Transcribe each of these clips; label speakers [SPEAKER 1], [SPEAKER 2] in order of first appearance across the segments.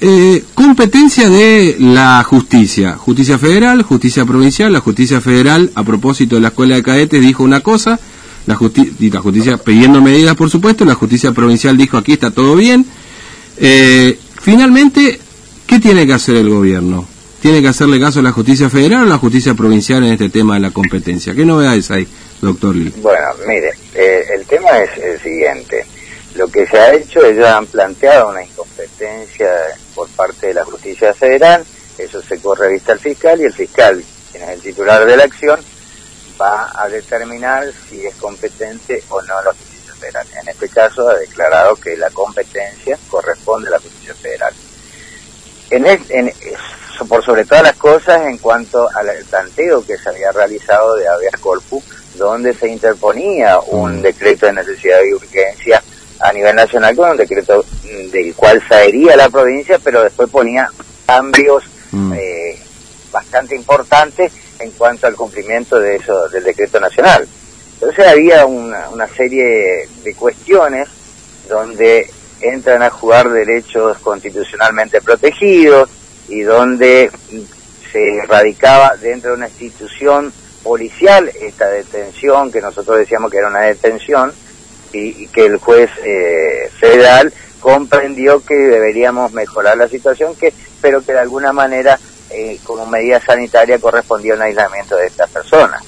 [SPEAKER 1] Eh, competencia de la justicia, justicia federal, justicia provincial, la justicia federal a propósito de la escuela de cadetes dijo una cosa, la, la justicia pidiendo medidas por supuesto, la justicia provincial dijo aquí está todo bien. Eh, finalmente, ¿qué tiene que hacer el gobierno? ¿Tiene que hacerle caso a la justicia federal o a la justicia provincial en este tema de la competencia? ¿Qué novedades hay, doctor Lee?
[SPEAKER 2] Bueno, mire, eh, el tema es el siguiente. Lo que se ha hecho, ellos han planteado una incompetencia por parte de la justicia federal, eso se corre a vista al fiscal y el fiscal, quien es el titular de la acción, va a determinar si es competente o no la justicia federal. En este caso ha declarado que la competencia corresponde a la justicia federal. En, en por sobre todas las cosas en cuanto al planteo que se había realizado de habeas corpus, donde se interponía un mm. decreto de necesidad y urgencia a nivel nacional con un decreto del cual saería la provincia, pero después ponía cambios mm. eh, bastante importantes en cuanto al cumplimiento de eso del decreto nacional. Entonces había una, una serie de cuestiones donde entran a jugar derechos constitucionalmente protegidos y donde se radicaba dentro de una institución policial esta detención que nosotros decíamos que era una detención y, que el juez eh, federal comprendió que deberíamos mejorar la situación, que pero que de alguna manera eh, como medida sanitaria correspondía un aislamiento de estas personas.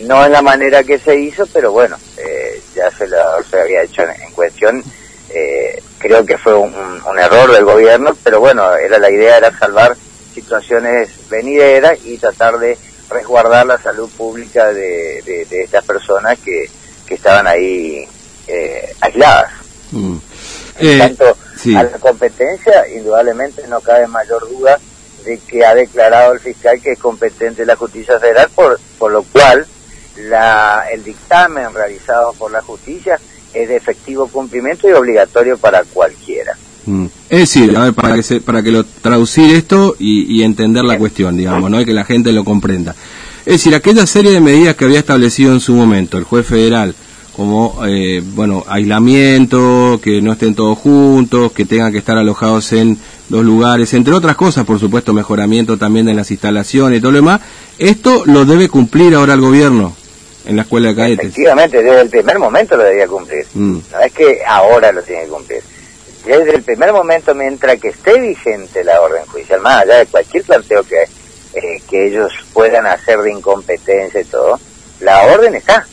[SPEAKER 2] No en la manera que se hizo, pero bueno, eh, ya se, lo, se había hecho en, cuestión. Eh, creo que fue un, error del gobierno, pero bueno, era la idea era salvar situaciones venideras y tratar de resguardar la salud pública de, de estas personas que, que estaban ahí eh, aisladas. Mm. En eh, cuanto a la competencia, indudablemente no cabe mayor duda de que ha declarado el fiscal que es competente la justicia federal, por, por lo cual la, el dictamen realizado por la justicia es de efectivo cumplimiento y obligatorio para cualquiera.
[SPEAKER 1] Mm. Es decir, a ver, para que, se, para que lo traducir esto y, entender la cuestión, digamos, ¿no? Y que la gente lo comprenda. Es decir, aquella serie de medidas que había establecido en su momento el juez federal como eh, bueno aislamiento, que no estén todos juntos, que tengan que estar alojados en los lugares, entre otras cosas, por supuesto, mejoramiento también de las instalaciones y todo lo demás. Esto lo debe cumplir ahora el gobierno en la escuela de cadetes.
[SPEAKER 2] Efectivamente, desde el primer momento lo debía cumplir. Mm. No es que ahora lo tiene que cumplir. Desde el primer momento, mientras que esté vigente la orden judicial, más allá de cualquier planteo que, eh, que ellos puedan hacer de incompetencia y todo, la orden está.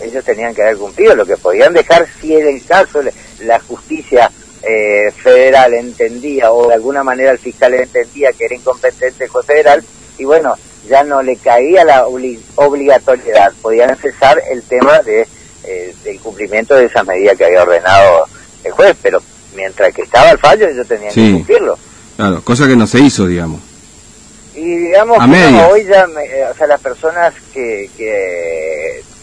[SPEAKER 2] Ellos tenían que haber cumplido lo que podían dejar si en el caso la justicia eh, federal entendía o de alguna manera el fiscal entendía que era incompetente el juez federal y bueno, ya no le caía la obligatoriedad, podían cesar el tema de eh, del cumplimiento de esa medida que había ordenado el juez, pero mientras que estaba el fallo ellos tenían que cumplirlo.
[SPEAKER 1] Claro, cosa que no se hizo, digamos.
[SPEAKER 2] Y digamos, hoy ya, eh, o sea, las personas que, que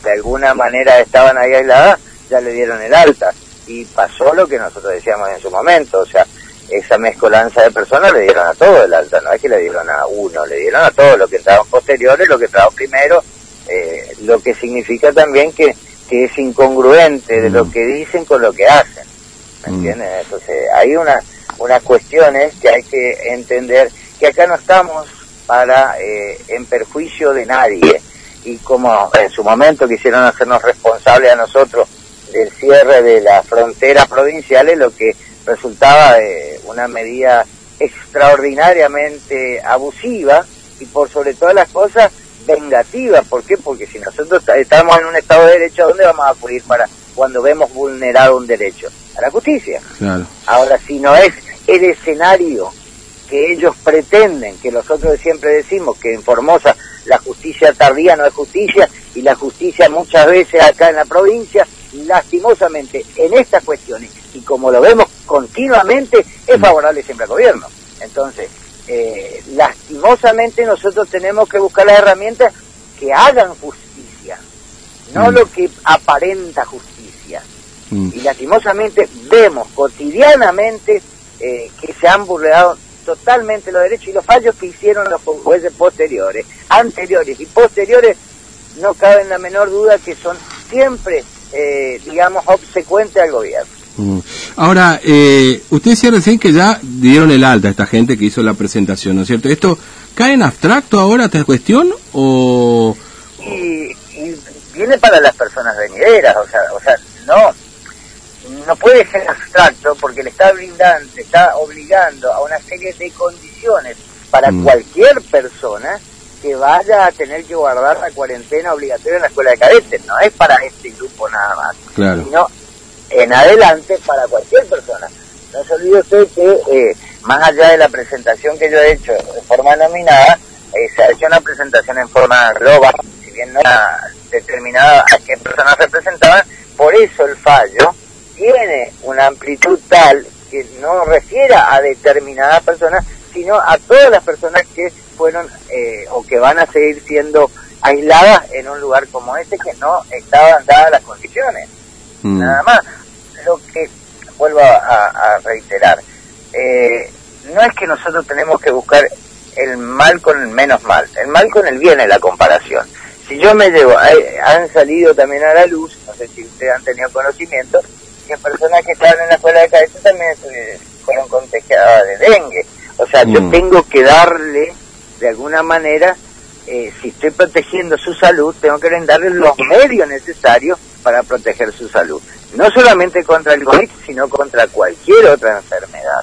[SPEAKER 2] de alguna manera estaban ahí aisladas, ya le dieron el alta. Y pasó lo que nosotros decíamos en su momento, o sea, esa mezcolanza de personas le dieron a todo el alta, no es que le dieron a uno, le dieron a todos, los que entraron posteriores, los que entraron primero, eh, lo que significa también que, que es incongruente de lo mm. que dicen con lo que hacen, ¿me mm. entiendes? Entonces, hay una, unas cuestiones que hay que entender que acá no estamos para eh, en perjuicio de nadie y como en su momento quisieron hacernos responsables a nosotros del cierre de las fronteras provinciales, lo que resultaba de una medida extraordinariamente abusiva y por sobre todas las cosas vengativa. ¿Por qué? Porque si nosotros estamos en un Estado de Derecho, ¿a dónde vamos a acudir para cuando vemos vulnerado un derecho? A la justicia. Ahora, si no es el escenario que ellos pretenden, que nosotros siempre decimos que en Formosa la justicia tardía no es justicia y la justicia muchas veces acá en la provincia, lastimosamente en estas cuestiones, y como lo vemos continuamente, es favorable siempre al gobierno. Entonces, eh, lastimosamente nosotros tenemos que buscar las herramientas que hagan justicia, no mm. lo que aparenta justicia. Mm. Y lastimosamente vemos cotidianamente eh, que se han burlado totalmente los derechos y los fallos que hicieron los jueces posteriores, anteriores y posteriores, no cabe en la menor duda que son siempre, eh, digamos, obsecuentes al gobierno.
[SPEAKER 1] Mm. Ahora, eh, usted decía recién que ya dieron el alta a esta gente que hizo la presentación, ¿no es cierto? ¿Esto cae en abstracto ahora esta cuestión o...?
[SPEAKER 2] Y, y viene para las personas venideras, o sea, o sea, no, no puede ser abstracto porque le está brindando, le está obligando a una serie de condiciones para
[SPEAKER 1] Mm.
[SPEAKER 2] cualquier persona que vaya a tener que guardar la cuarentena obligatoria en la escuela de cadetes, no es para este grupo nada más,
[SPEAKER 1] Claro.
[SPEAKER 2] sino en adelante para cualquier persona. No se olvide usted que eh, más allá de la presentación que yo he hecho de forma nominada, eh, se ha hecho una presentación en forma global, si bien no era determinada a qué personas representaban, por eso el fallo tiene una amplitud tal que no refiera a determinadas personas, sino a todas las personas que fueron eh, o que van a seguir siendo aisladas en un lugar como este que no estaban dadas las condiciones
[SPEAKER 1] Mm.
[SPEAKER 2] nada más. Lo que vuelvo a, a reiterar, eh, no es que nosotros tenemos que buscar el mal con el menos mal, el mal con el bien es la comparación. Si yo me llevo, hay- han salido también a la luz, no sé si ustedes han tenido conocimiento, que personas que estaban en la escuela de cadetes también fueron contagiadas de dengue. O sea, yo
[SPEAKER 1] Mm.
[SPEAKER 2] tengo que darle, de alguna manera, eh, si estoy protegiendo su salud, tengo que brindarle los medios necesarios para proteger su salud. No solamente contra el COVID, sino contra cualquier otra enfermedad.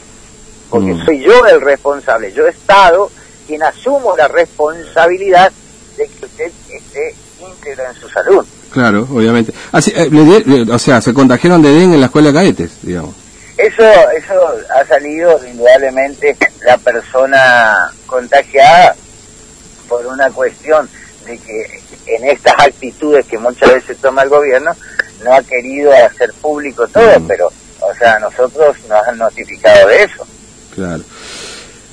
[SPEAKER 2] Porque
[SPEAKER 1] Mm.
[SPEAKER 2] soy yo el responsable, yo Estado quien asumo la responsabilidad de que usted esté íntegro en su salud.
[SPEAKER 1] Claro, obviamente. Así, eh, le di- le- o sea, se contagiaron de dengue en la escuela de cadetes, digamos.
[SPEAKER 2] Eso, eso ha salido indudablemente la persona contagiada por una cuestión de que en estas actitudes que muchas veces toma el gobierno no ha querido hacer público todo,
[SPEAKER 1] Mm.
[SPEAKER 2] pero, o sea, nosotros nos han notificado de eso.
[SPEAKER 1] Claro.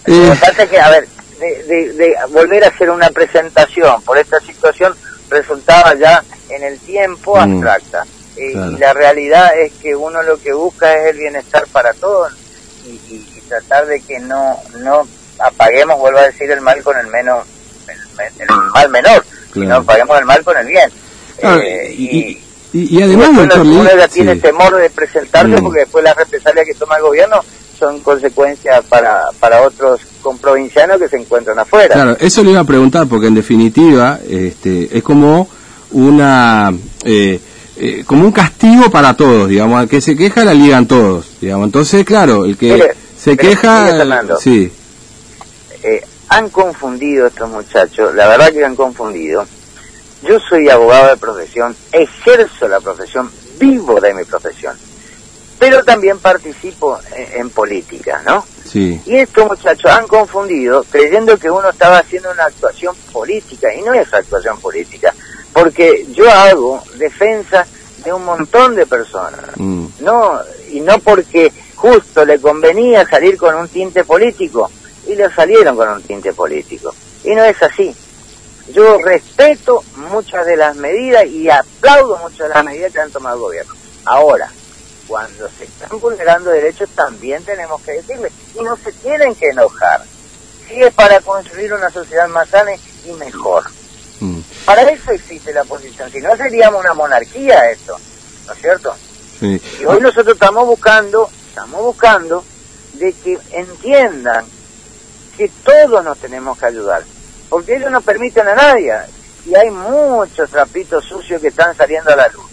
[SPEAKER 2] Lo
[SPEAKER 1] Eh,
[SPEAKER 2] que pasa es que, a ver, de, de- de volver a hacer una presentación por esta situación resultaba ya en el tiempo
[SPEAKER 1] Mm.
[SPEAKER 2] abstracta. Eh,
[SPEAKER 1] Claro.
[SPEAKER 2] Y la realidad es que uno lo que busca es el bienestar para todos y, y- y tratar de que no no apaguemos, vuelvo a decir, el mal con el menos, el, el mal menor, sino
[SPEAKER 1] Claro.
[SPEAKER 2] apaguemos el mal con el bien.
[SPEAKER 1] claro,
[SPEAKER 2] Eh,
[SPEAKER 1] y, y- además,
[SPEAKER 2] después
[SPEAKER 1] doctor
[SPEAKER 2] uno ya tiene
[SPEAKER 1] sí.
[SPEAKER 2] temor de presentarse
[SPEAKER 1] Mm.
[SPEAKER 2] porque después las represalias que toma el gobierno son consecuencias para, para otros comprovincianos que se encuentran afuera.
[SPEAKER 1] Claro, eso le iba a preguntar porque en definitiva este, es como una eh, eh, como un castigo para todos, digamos, al que se queja la ligan todos, digamos. Entonces, claro, el que
[SPEAKER 2] Mire,
[SPEAKER 1] se queja,
[SPEAKER 2] Fernando.
[SPEAKER 1] sí,
[SPEAKER 2] Eh, han confundido estos muchachos, la verdad que han confundido. Yo soy abogado de profesión, ejerzo la profesión, vivo de mi profesión, pero también participo en, en política, ¿no?
[SPEAKER 1] sí,
[SPEAKER 2] Y estos muchachos han confundido creyendo que uno estaba haciendo una actuación política y no es actuación política, porque yo hago defensa de un montón de personas,
[SPEAKER 1] mm,
[SPEAKER 2] no y no porque justo le convenía salir con un tinte político y le salieron con un tinte político y no es así. Yo respeto muchas de las medidas y aplaudo muchas de las medidas que han tomado el gobierno. Ahora, cuando se están vulnerando derechos también tenemos que decirle y no se tienen que enojar. Si es para construir una sociedad más sana y mejor.
[SPEAKER 1] mm,
[SPEAKER 2] Para eso existe la oposición, si no seríamos una monarquía esto, ¿no es cierto?
[SPEAKER 1] sí.
[SPEAKER 2] Y hoy nosotros estamos buscando, estamos buscando de que entiendan que todos nos tenemos que ayudar, porque ellos no permiten a nadie y hay muchos trapitos sucios que están saliendo a la luz.